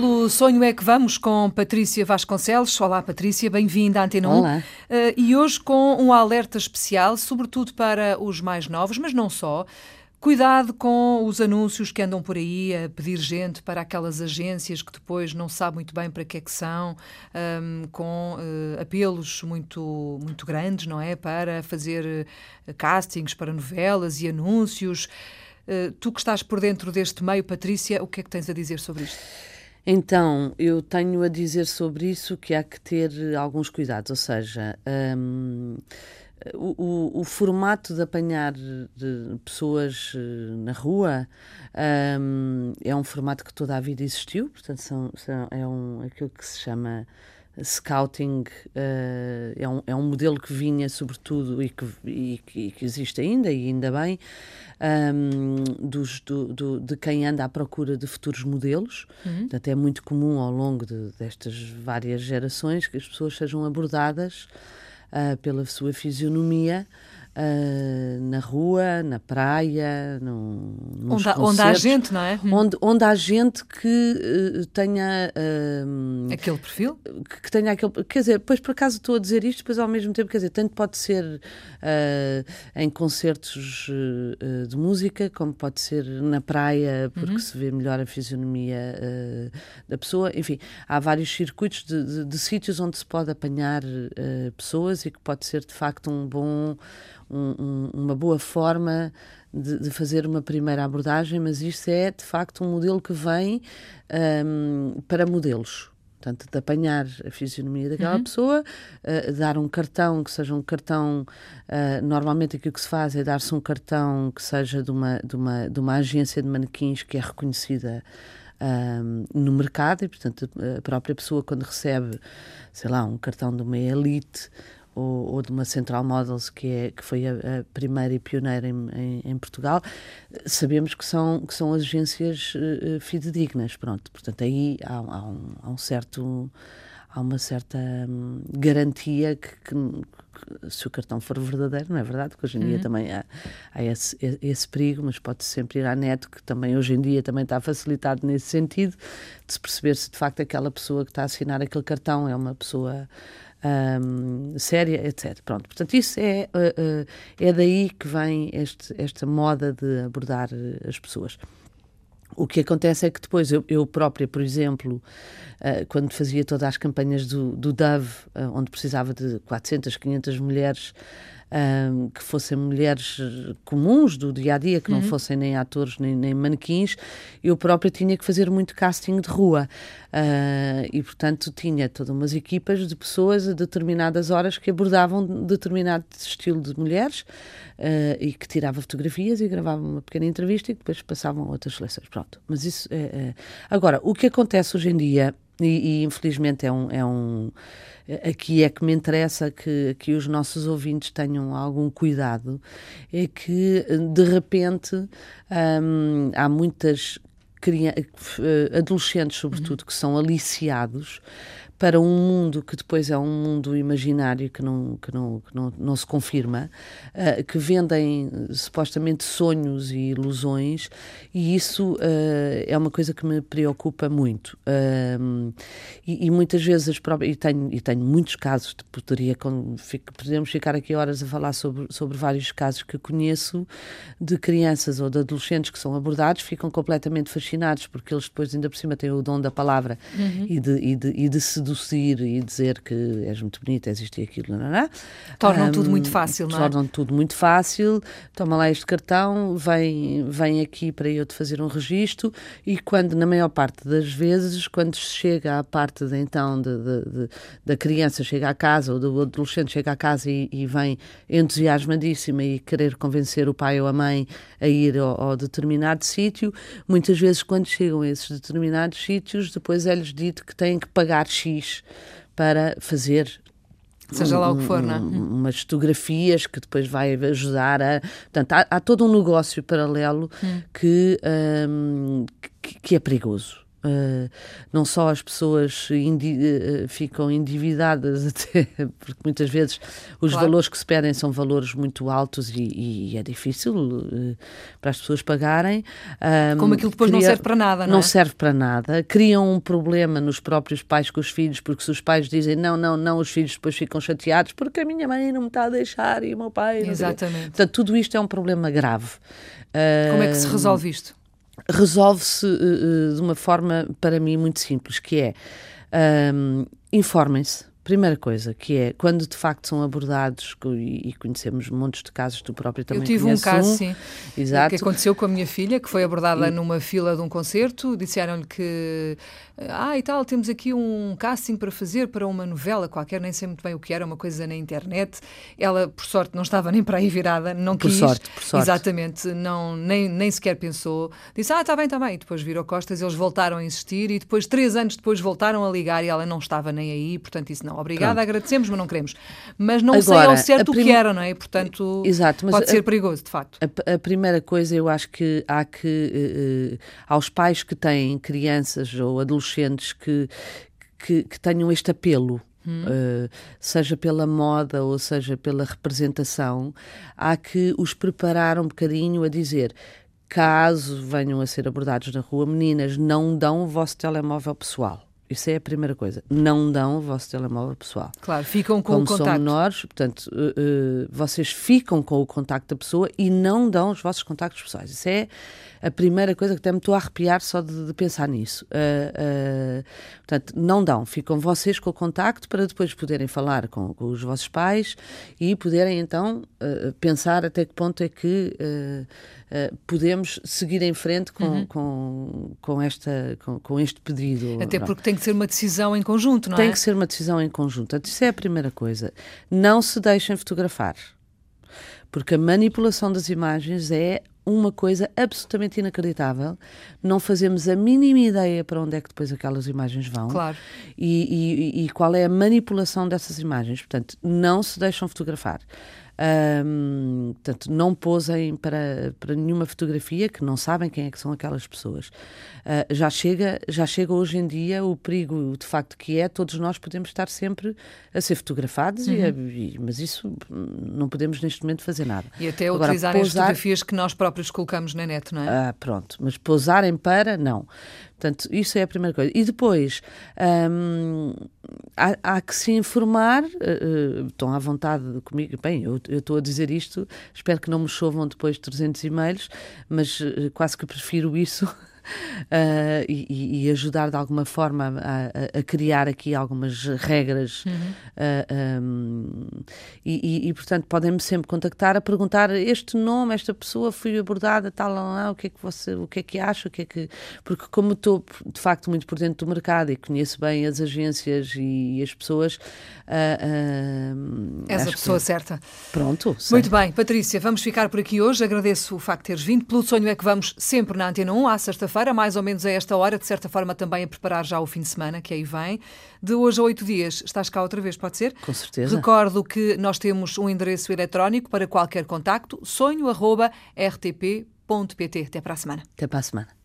Pelo Sonho é que vamos com Patrícia Vasconcelos. Olá, Patrícia, bem-vinda à Antena 1. Olá. Uh, e hoje com um alerta especial, sobretudo para os mais novos, mas não só. Cuidado com os anúncios que andam por aí a pedir gente para aquelas agências que depois não sabe muito bem para que é que são, um, com uh, apelos muito, muito grandes, não é? Para fazer uh, castings para novelas e anúncios. Uh, tu que estás por dentro deste meio, Patrícia, o que é que tens a dizer sobre isto? Então, eu tenho a dizer sobre isso que há que ter alguns cuidados, ou seja, um, o, o, o, formato de apanhar de pessoas eh, na rua um, é um formato que toda a vida existiu, portanto, são, são, é um, aquilo que se chama scouting, uh, é, um, é um modelo que vinha, sobretudo, e que, e, e que existe ainda, e ainda bem, um, dos, do, do, de quem anda à procura de futuros modelos. Uhum. Portanto, é muito comum ao longo de, destas várias gerações que as pessoas sejam abordadas uh, pela sua fisionomia uh, na rua, na praia, no, nos onde, onde há gente, não é? Hum. Onde, onde há gente que uh, tenha uh, aquele perfil? Que, que, tenha aquele. Quer dizer, depois por acaso estou a dizer isto, depois ao mesmo tempo, quer dizer, tanto pode ser em concertos de música, como pode ser na praia, porque uhum. se vê melhor a fisionomia da pessoa. Enfim, há vários circuitos de, de, de sítios onde se pode apanhar pessoas e que pode ser de facto um bom um, uma boa forma de, de, fazer uma primeira abordagem, mas isto é de facto um modelo que vem um, para modelos. Portanto, de apanhar a fisionomia daquela uhum. pessoa, uh, dar um cartão que seja um cartão. Uh, normalmente aquilo que se faz é dar-se um cartão que seja de uma, de, uma, de uma agência de manequins que é reconhecida um, no mercado e, portanto, a própria pessoa, quando recebe, sei lá, um cartão de uma elite ou, ou, de uma Central Models, que, é, que foi a, a primeira e pioneira em, em, em, Portugal, sabemos que são, que são agências uh, fidedignas. Pronto, portanto, aí há, há, um, há um certo. Há uma certa hum, garantia que, que, que, se o cartão for verdadeiro, não é verdade? Porque hoje em uhum. dia também há, há esse, esse, perigo, mas pode sempre ir à net, que também hoje em dia também está facilitado nesse sentido, de se perceber se de facto aquela pessoa que está a assinar aquele cartão é uma pessoa um, séria, etc. Pronto, portanto, isso é, uh, uh, é daí que vem este, esta moda de abordar uh, as pessoas. O que acontece é que depois eu, eu própria, por exemplo, quando fazia todas as campanhas do, do Dove, onde precisava de 400, 500 mulheres um, que fossem mulheres comuns do dia a dia, que não uhum. fossem nem atores nem, nem manequins, eu própria tinha que fazer muito casting de rua. Uh, e, portanto, tinha todas umas equipas de pessoas a determinadas horas que abordavam determinado estilo de mulheres uh, e que tiravam fotografias e gravavam uma pequena entrevista e depois passavam outras seleções. Pronto. Mas isso é, é... Agora, o que acontece hoje em dia, e, e infelizmente é um. É um aqui é que me interessa que, que os nossos ouvintes tenham algum cuidado, é que de repente hum, há muitas adolescentes, sobretudo, uhum. que são aliciados para um mundo que depois é um mundo imaginário que não, que não, que não, não se confirma, uh, que vendem supostamente sonhos e ilusões, e isso uh, é uma coisa que me preocupa muito. Uh, e, e, muitas vezes as próprias, e tenho, e tenho muitos casos, poderia, podemos ficar aqui horas a falar sobre, sobre vários casos que conheço de crianças ou de adolescentes que são abordados, ficam completamente fascinados, porque eles depois ainda por cima têm o dom da palavra uhum. e, de, e, de, e de seduzir e dizer que és muito bonita, és isto e aquilo, não, não, Tornam um, tudo muito fácil, não é? Tornam tudo muito fácil, toma lá este cartão, vem, vem aqui para eu te fazer um registro e quando, na maior parte das vezes, quando chega à parte de, então de, de, de da criança chega à casa ou do adolescente chega à casa e, e, vem entusiasmadíssima e querer convencer o pai ou a mãe a ir ao, ao determinado sítio, muitas vezes quando chegam a esses determinados sítios, depois é-lhes dito que têm que pagar X para fazer Seja lá o que for, não é? Umas fotografias que depois vai ajudar a. Portanto, há, há todo um negócio paralelo hum. que, um, que, que, é perigoso. Uh, não só as pessoas indi uh, ficam endividadas, até porque muitas vezes os claro. valores que se pedem são valores muito altos e, e é difícil uh, para as pessoas pagarem. Como aquilo depois cria, não serve para nada, não, não é? serve para nada. Criam um problema nos próprios pais com os filhos, porque se os pais dizem não, não, não, os filhos depois ficam chateados porque a minha mãe não me está a deixar e o meu pai. Exatamente. Portanto, tudo isto é um problema grave. Como é que se resolve isto? Resolve-se uh, de uma forma, para mim, muito simples, que é um, informem-se Primeira coisa, que é quando de facto são abordados, e, conhecemos montes de casos, tu próprio também Eu tive um caso, um, sim, exato. que aconteceu com a minha filha, que foi abordada e... numa fila de um concerto, disseram-lhe que, ah e tal, temos aqui um casting para fazer para uma novela qualquer, nem sei muito bem o que era, uma coisa na internet. Ela, por sorte, não estava nem para aí virada, não por quis. Sorte, por sorte. Exatamente, não, nem, nem sequer pensou. Disse, ah, está bem, está bem. E depois virou costas, eles voltaram a insistir e depois, três anos depois, voltaram a ligar e ela não estava nem aí, portanto, disse, não, obrigada, Pronto. agradecemos mas não queremos. Mas não Agora, sei ao certo prim... o que era, não é? Portanto, Exato, pode a, ser perigoso, de facto. A, a, primeira coisa, eu acho que há que, uh, aos pais que têm crianças ou adolescentes que, que, que tenham este apelo, Uh, seja pela moda ou seja pela representação, há que os preparar um bocadinho a dizer. Caso venham a ser abordados na rua, meninas, não dão o vosso telemóvel pessoal. Isso é a primeira coisa. Não dão o vosso telemóvel pessoal. Claro, ficam com Como o contacto. são menores, portanto, uh, uh, vocês ficam com o contacto da pessoa e não dão os vossos contactos pessoais. Isso é a primeira coisa que até me estou a arrepiar só de, de pensar nisso. Uh, portanto, não dão. Ficam vocês com o contacto para depois poderem falar com, com os vossos pais e poderem então pensar até que ponto é que uh, podemos seguir em frente com, uhum. com, com, esta, com, com, este pedido. Até porque tem que ser uma decisão em conjunto, não tem é? Tem que ser uma decisão em conjunto. Isso é a primeira coisa. Não se deixem fotografar. Porque a manipulação das imagens é uma coisa absolutamente inacreditável. Não fazemos a mínima ideia para onde é que depois aquelas imagens vão. Claro. E, e, e qual é a manipulação dessas imagens. Portanto, não se deixam fotografar. Um, portanto, não posem para, para nenhuma fotografia que não sabem quem é que são aquelas pessoas. Uh, já, chega, já chega hoje em dia o perigo, de facto, que é todos nós podemos estar sempre a ser fotografados, uhum. e, e, mas isso não podemos neste momento fazer nada. E até Agora, utilizar posar... as fotografias que nós próprios colocamos na net, não é? Ah, pronto, mas posarem para, não. Portanto, isso é a primeira coisa. E depois, hum, há, há, que se informar, uh, estão à vontade comigo, bem, eu, estou a dizer isto, espero que não me chovam depois 300 e-mails, mas uh, quase que prefiro isso uh, e, e, ajudar de alguma forma a, a, criar aqui algumas regras. Uhum. Uh, um, e, e, portanto, podem-me sempre contactar a perguntar este nome, esta pessoa foi abordada, tal, lá, o que é que você, o que é que acha, o que é que... Porque como estou, de facto, muito por dentro do mercado e conheço bem as agências e, as pessoas... Uh, És a pessoa que... certa. Pronto. Sei. Muito bem, Patrícia, vamos ficar por aqui hoje. Agradeço o facto de teres vindo. Pelo sonho é que vamos sempre na Antena 1, à sexta-feira sexta-feira, mais ou menos a esta hora, de certa forma também a preparar já o fim de semana, que aí vem. De hoje a oito dias estás cá outra vez, pode ser? Com certeza. Recordo que nós temos um endereço eletrónico para qualquer contacto, sonho.rtp.pt. Até para a semana. Até para a semana.